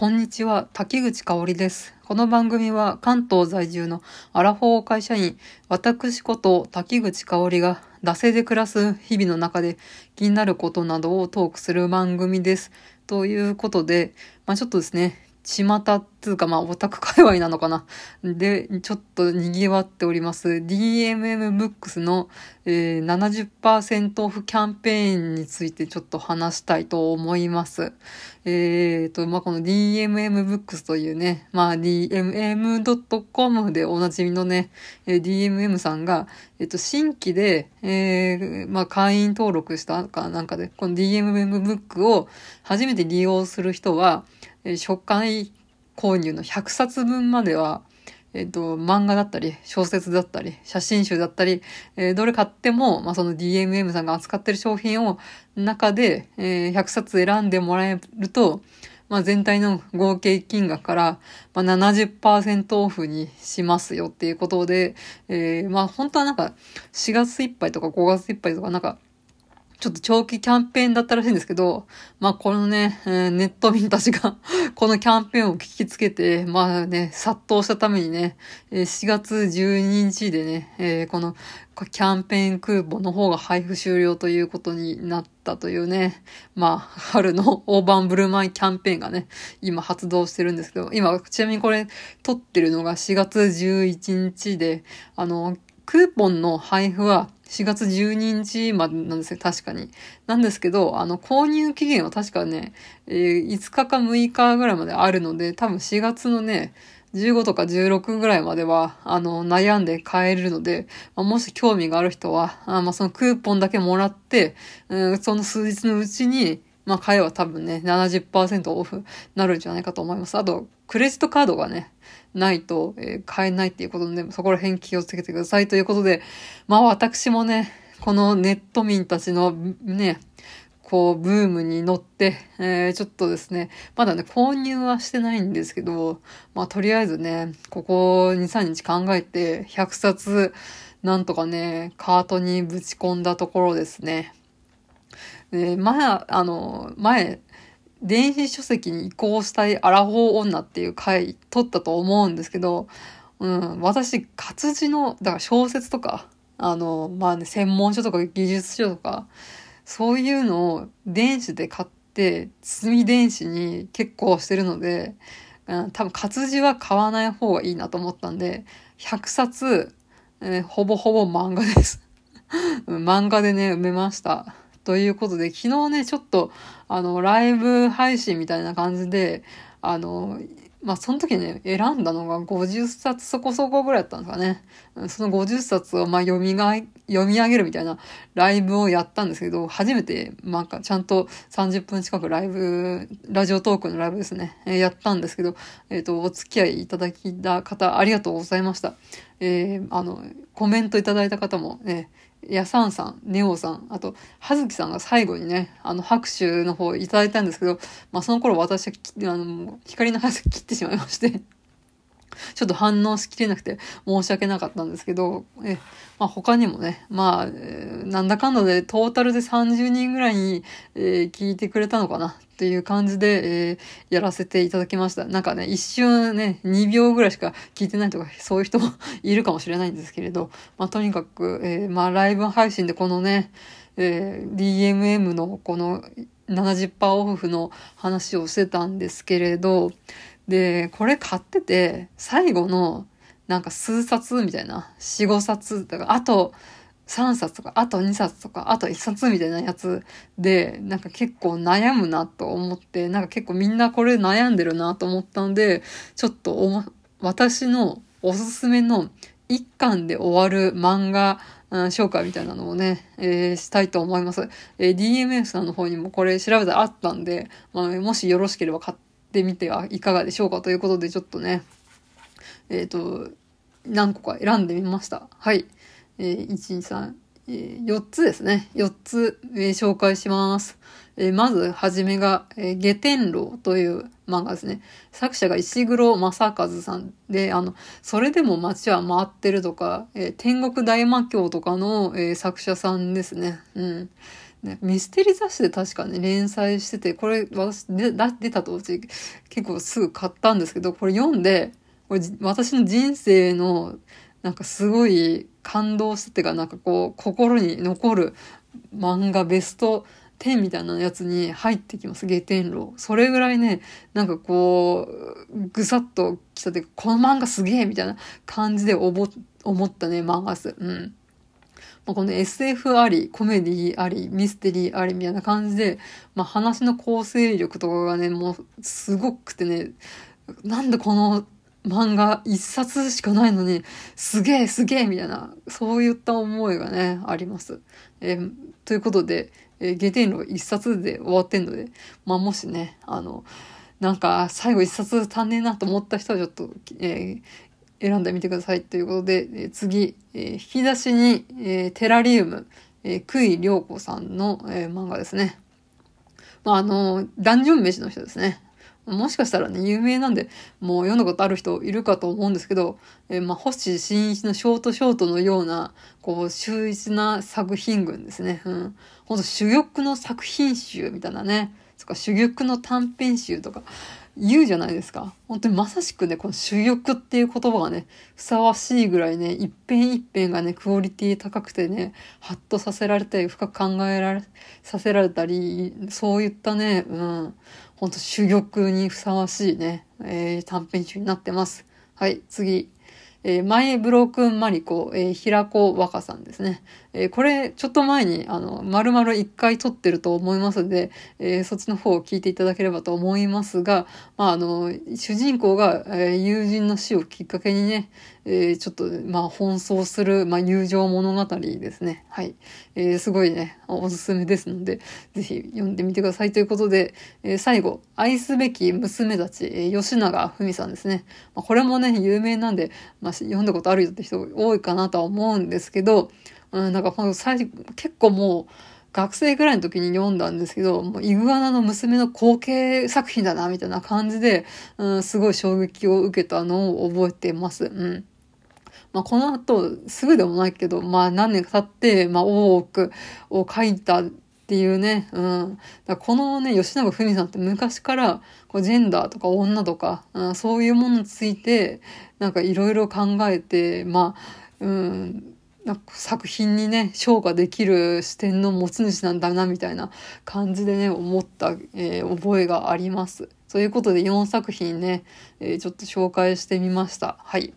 こんにちは、滝口香織です。この番組は関東在住のアラフォー会社員、私こと滝口香織が、惰性で暮らす日々の中で気になることなどをトークする番組です。ということで、まあちょっとですね、巷っていうか、まあ、オタク界隈なのかな。で、ちょっと賑わっております。DMM ブックスの、えー、70%オフキャンペーンについてちょっと話したいと思います。えっ、ー、と、まあ、この DMM ブックスというね、まあ、DMM.com でおなじみのね、えー、DMM さんが、えっ、ー、と、新規で、えー、まあ、会員登録したかなんかで、この DMM ブックを初めて利用する人は、え初回購入の100冊分までは、えっ、ー、と、漫画だったり、小説だったり、写真集だったり、えー、どれ買っても、まあ、その DMM さんが扱ってる商品を中で、えー、100冊選んでもらえると、まあ、全体の合計金額から、まあ、70%オフにしますよっていうことで、えー、まあ、本当はなんか、4月いっぱいとか5月いっぱいとかなんか、ちょっと長期キャンペーンだったらしいんですけど、まあこのね、えー、ネット民たちが このキャンペーンを聞きつけて、まあね、殺到したためにね、えー、4月12日でね、えー、このキャンペーンクーポンの方が配布終了ということになったというね、まあ、春の大盤振る舞いキャンペーンがね、今発動してるんですけど、今、ちなみにこれ撮ってるのが4月11日で、あの、クーポンの配布は4月12日までなんですよ、確かに。なんですけど、あの、購入期限は確かね、えー、5日か6日ぐらいまであるので、多分4月のね、15とか16ぐらいまでは、あの、悩んで買えるので、まあ、もし興味がある人は、あまあ、そのクーポンだけもらって、うん、その数日のうちに、まあ、買えば多分ね、70%オフなるんじゃないかと思います。あと、クレジットカードがね、ないと、えー、買えないっていうことで、そこら辺気をつけてくださいということで、まあ私もね、このネット民たちのね、こう、ブームに乗って、えー、ちょっとですね、まだね、購入はしてないんですけど、まあ、とりあえずね、ここ2、3日考えて、100冊、なんとかね、カートにぶち込んだところですね。で、前、あの、前、電子書籍に移行したいアラフォー女っていう回撮ったと思うんですけど、うん、私、活字の、だから小説とか、あの、まあね、専門書とか技術書とか、そういうのを電子で買って、積み電子に結構してるので、うん、多分活字は買わない方がいいなと思ったんで、100冊、えー、ほぼほぼ漫画です 漫画でね、埋めました。ということで、昨日ね、ちょっと、あの、ライブ配信みたいな感じで、あの、まあ、その時ね、選んだのが50冊そこそこぐらいだったんですかね。その50冊を、ま、読みが、読み上げるみたいなライブをやったんですけど、初めて、なんか、ちゃんと30分近くライブ、ラジオトークのライブですね、えー、やったんですけど、えっ、ー、と、お付き合いいただきた方、ありがとうございました。えー、あの、コメントいただいた方もね、やさんさん、ネオさん、あと、はずきさんが最後にね、あの、拍手の方いただいたんですけど、まあ、その頃私は、あの、光の速さ切ってしまいまして。ちょっと反応しきれなくて申し訳なかったんですけど、え、まあ他にもね、まあ、えー、なんだかんだでトータルで30人ぐらいに、えー、聞いてくれたのかなっていう感じで、えー、やらせていただきました。なんかね、一瞬ね、2秒ぐらいしか聞いてないとか、そういう人も いるかもしれないんですけれど、まあとにかく、え、まあライブ配信でこのね、え、DMM のこの70%オフの話をしてたんですけれど、で、これ買ってて、最後の、なんか数冊みたいな、4、5冊とか、あと3冊とか、あと2冊とか、あと1冊みたいなやつで、なんか結構悩むなと思って、なんか結構みんなこれ悩んでるなと思ったんで、ちょっと、私のおすすめの一巻で終わる漫画、紹介みたいなのをね、えー、したいと思います。えー、DMS さんの方にもこれ調べたらあったんで、まあ、もしよろしければ買ってってみてはいかがでしょうかということで、ちょっとね、えっ、ー、と、何個か選んでみました。はい。えー、1、2、3、えー、4つですね。4つ、えー、紹介します。えー、まず、はじめが、えー、下天楼という漫画ですね。作者が石黒正和さんで、あの、それでも街は回ってるとか、えー、天国大魔教とかの、えー、作者さんですね。うん。ね、ミステリー雑誌で確かね、連載してて、これ私で出た当時結構すぐ買ったんですけど、これ読んで、これ私の人生のなんかすごい感動しててか、なんかこう、心に残る漫画ベスト10みたいなやつに入ってきます、下天楼。それぐらいね、なんかこう、ぐさっと来たて、この漫画すげえみたいな感じで思ったね、漫画です。うん。まあ、この SF あり、コメディあり、ミステリーありみたいな感じで、まあ、話の構成力とかがね、もうすごくてね、なんでこの漫画一冊しかないのに、すげえすげえみたいな、そういった思いがね、あります。えー、ということで、えー、下天路一冊で終わってんので、まあもしね、あの、なんか最後一冊足んねえなと思った人はちょっと、えー、選んでみてくださいということで、え、次、え、引き出しに、え、テラリウム、えー、クイリ子さんの、え、漫画ですね。まあ、あの、ダンジョン飯の人ですね。もしかしたらね、有名なんで、もう読んだことある人いるかと思うんですけど、えー、まあ、星新一のショートショートのような、こう、秀逸な作品群ですね。うん。ほんと、珠玉の作品集みたいなね。そか、珠玉の短編集とか、言うじゃないですか。本当にまさしくね、この珠玉っていう言葉がね、ふさわしいぐらいね、一辺一辺がね、クオリティ高くてね、ハッとさせられたり、深く考えられ、させられたり、そういったね、うん、ほんと珠玉にふさわしいね、えー、短編集になってます。はい、次。えー、マイブロークンマリコ、えー、平子若さんですね。えー、これ、ちょっと前に、あの、丸々一回撮ってると思いますので、えー、そっちの方を聞いていただければと思いますが、まあ、あの、主人公が、えー、友人の死をきっかけにね、えー、ちょっと、まあ、奔走する、まあ、友情物語ですね。はい。えー、すごいね、おすすめですので、ぜひ読んでみてくださいということで、えー、最後、愛すべき娘たち、え、吉永文さんですね。まあ、これもね、有名なんで、まあ、読んだことあるよって人多いかなとは思うんですけど、うん、なんか最初、結構もう、学生ぐらいの時に読んだんですけど、もうイグアナの娘の後継作品だな、みたいな感じで、うん、すごい衝撃を受けたのを覚えてます。うん。まあ、この後、すぐでもないけど、まあ、何年か経って、まあ、大奥を書いたっていうね、うん。だこのね、吉永文さんって昔から、こう、ジェンダーとか女とか、うん、そういうものについて、なんかいろいろ考えて、まあ、うん、なんか作品にね、昇華できる視点の持ち主なんだな、みたいな感じでね、思った、えー、覚えがあります。ということで4作品ね、えー、ちょっと紹介してみました。はい。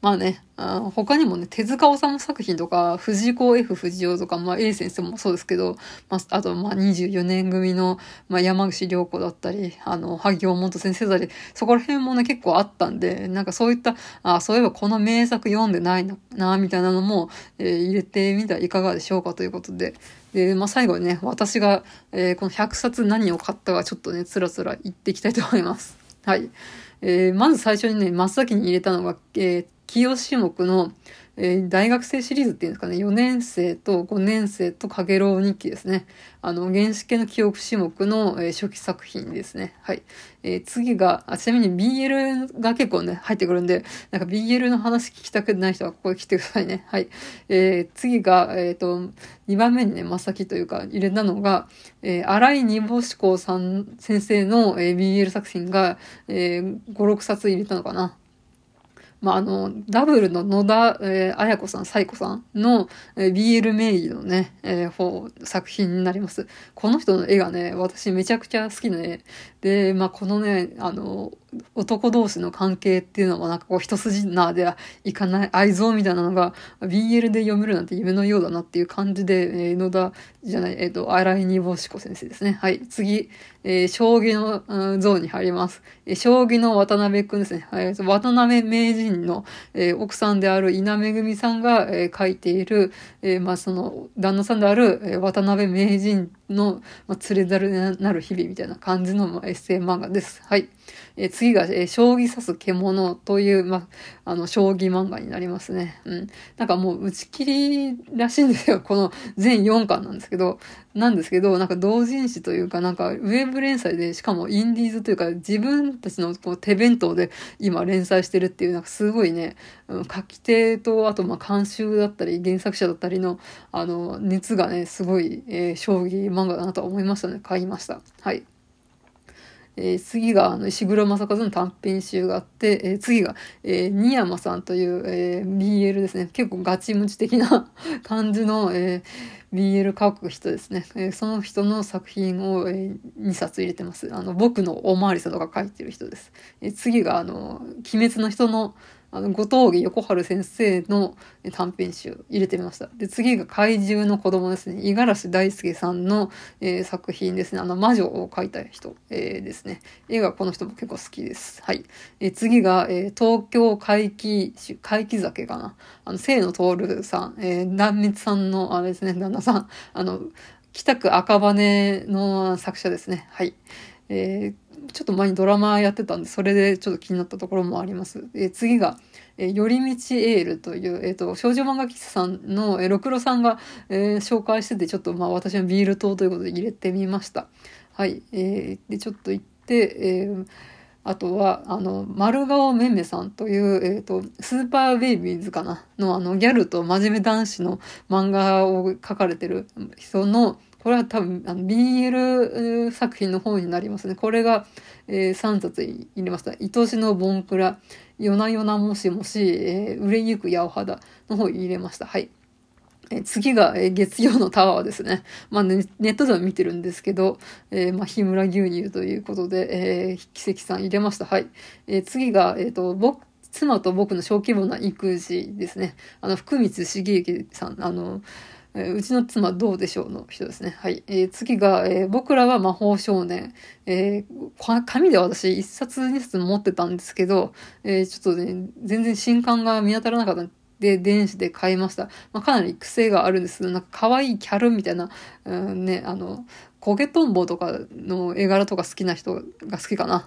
まあね、あ他にもね、手塚治虫作品とか、藤子 F 不二雄とか、まあ A 先生もそうですけど、まあ、あとまあ24年組の、まあ、山口良子だったり、あの、萩尾本先生だったり、そこら辺もね、結構あったんで、なんかそういった、あそういえばこの名作読んでないな、みたいなのも、えー、入れてみたらいかがでしょうかということで、で、まあ最後にね、私が、えー、この100冊何を買ったかちょっとね、つらつら言っていきたいと思います。はい。えー、まず最初にね、真っ先に入れたのが、えー、清種目の、えー、大学生シリーズっていうんですかね、4年生と5年生とかげろう日記ですね。あの、原始系の記憶種目の、えー、初期作品ですね。はい。えー、次があ、ちなみに BL が結構ね、入ってくるんで、なんか BL の話聞きたくない人はここに来てくださいね。はい。えー、次が、えっ、と、2番目にね、真っ先というか入れたのが、えー、荒井二母志向さん先生の、えー、BL 作品が、えー、5、6冊入れたのかな。まあ、あの、ダブルの野田、えー、彩子さん、彩子さんの、えー、BL 名義のね、えー、方、作品になります。この人の絵がね、私めちゃくちゃ好きな絵。で、まあ、このね、あの、男同士の関係っていうのはなんかこう一筋縄ではいかない愛憎みたいなのが BL で読めるなんて夢のようだなっていう感じで、えー、野田じゃない、えっ、ー、と、荒井二坊子先生ですね。はい。次、えー、将棋の、うん、像に入ります。えー、将棋の渡辺くんですね。はい。渡辺名人の、えー、奥さんである稲めぐみさんが、えー、書いている、えー、まあその、旦那さんである、えー、渡辺名人の、まあ、連れざるなる日々みたいな感じの、まあ、エッセイ漫画です。はい。えー、次が、えー、将棋指す獣という、まあ、あの、将棋漫画になりますね。うん。なんかもう打ち切りらしいんですよ。この全4巻なんですけど、なんですけど、なんか同人誌というか、なんかウェブ連載で、しかもインディーズというか、自分たちのこう手弁当で今連載してるっていう、なんかすごいね、書き手と、あとまあ監修だったり、原作者だったりの、あの、熱がね、すごい、えー、将棋漫画漫画だなと思いましたね。買いました。はい。えー、次が、あの、石黒正和の短編集があって、えー、次が、えー、新山さんという、えー、BL ですね。結構ガチムチ的な 感じの、えー、BL 書く人ですね。えー、その人の作品を、えー、2冊入れてます。あの、僕のおまわりさんとか書いてる人です。えー、次が、あの、鬼滅の人の、あの、後藤木横春先生の短編集入れてみました。で、次が怪獣の子供ですね。五十嵐大輔さんの、えー、作品ですね。あの、魔女を描いた人、えー、ですね。絵がこの人も結構好きです。はい。えー、次が、え東京怪奇、怪奇酒かな。あの、清野徹さん、えー、断滅さんの、あれですね、旦那さん。あの、北区赤羽の作者ですね。はい。えーちょっと前にドラマやってたんで、それでちょっと気になったところもあります。え次が、え、寄り道エールという、えっ、ー、と、少女漫画喫茶さんの、えー、ろくろさんが、えー、紹介してて、ちょっとまあ私のビール糖ということで入れてみました。はい。えー、で、ちょっと行って、えー、あとは、あの、丸顔めめさんという、えっ、ー、と、スーパーベイビーズかなの、あの、ギャルと真面目男子の漫画を描かれてる人の、これは多分、あの、BL 作品の方になりますね。これが、えー、3冊入れました。愛しのボンクラ、夜な夜なもしもし、えー、売れゆく八尾肌の方入れました。はい。え次が、え月曜のタワーですね。まあね、ネットでは見てるんですけど、えー、まあ、日村牛乳ということで、えー、奇跡さん入れました。はい。えー、次が、えっ、と、僕、妻と僕の小規模な育児ですね。あの、福光茂之さん、あの、え、うちの妻どうでしょうの人ですね。はい。えー、次が、えー、僕らは魔法少年。えー、紙で私一冊二冊持ってたんですけど、え、ちょっとね、全然新刊が見当たらなかったで、電子で買いました。まあ、かなり癖があるんですけど、なんか可愛いキャルみたいな、うん、ね、あの、焦げトンボとかの絵柄とか好きな人が好きかな。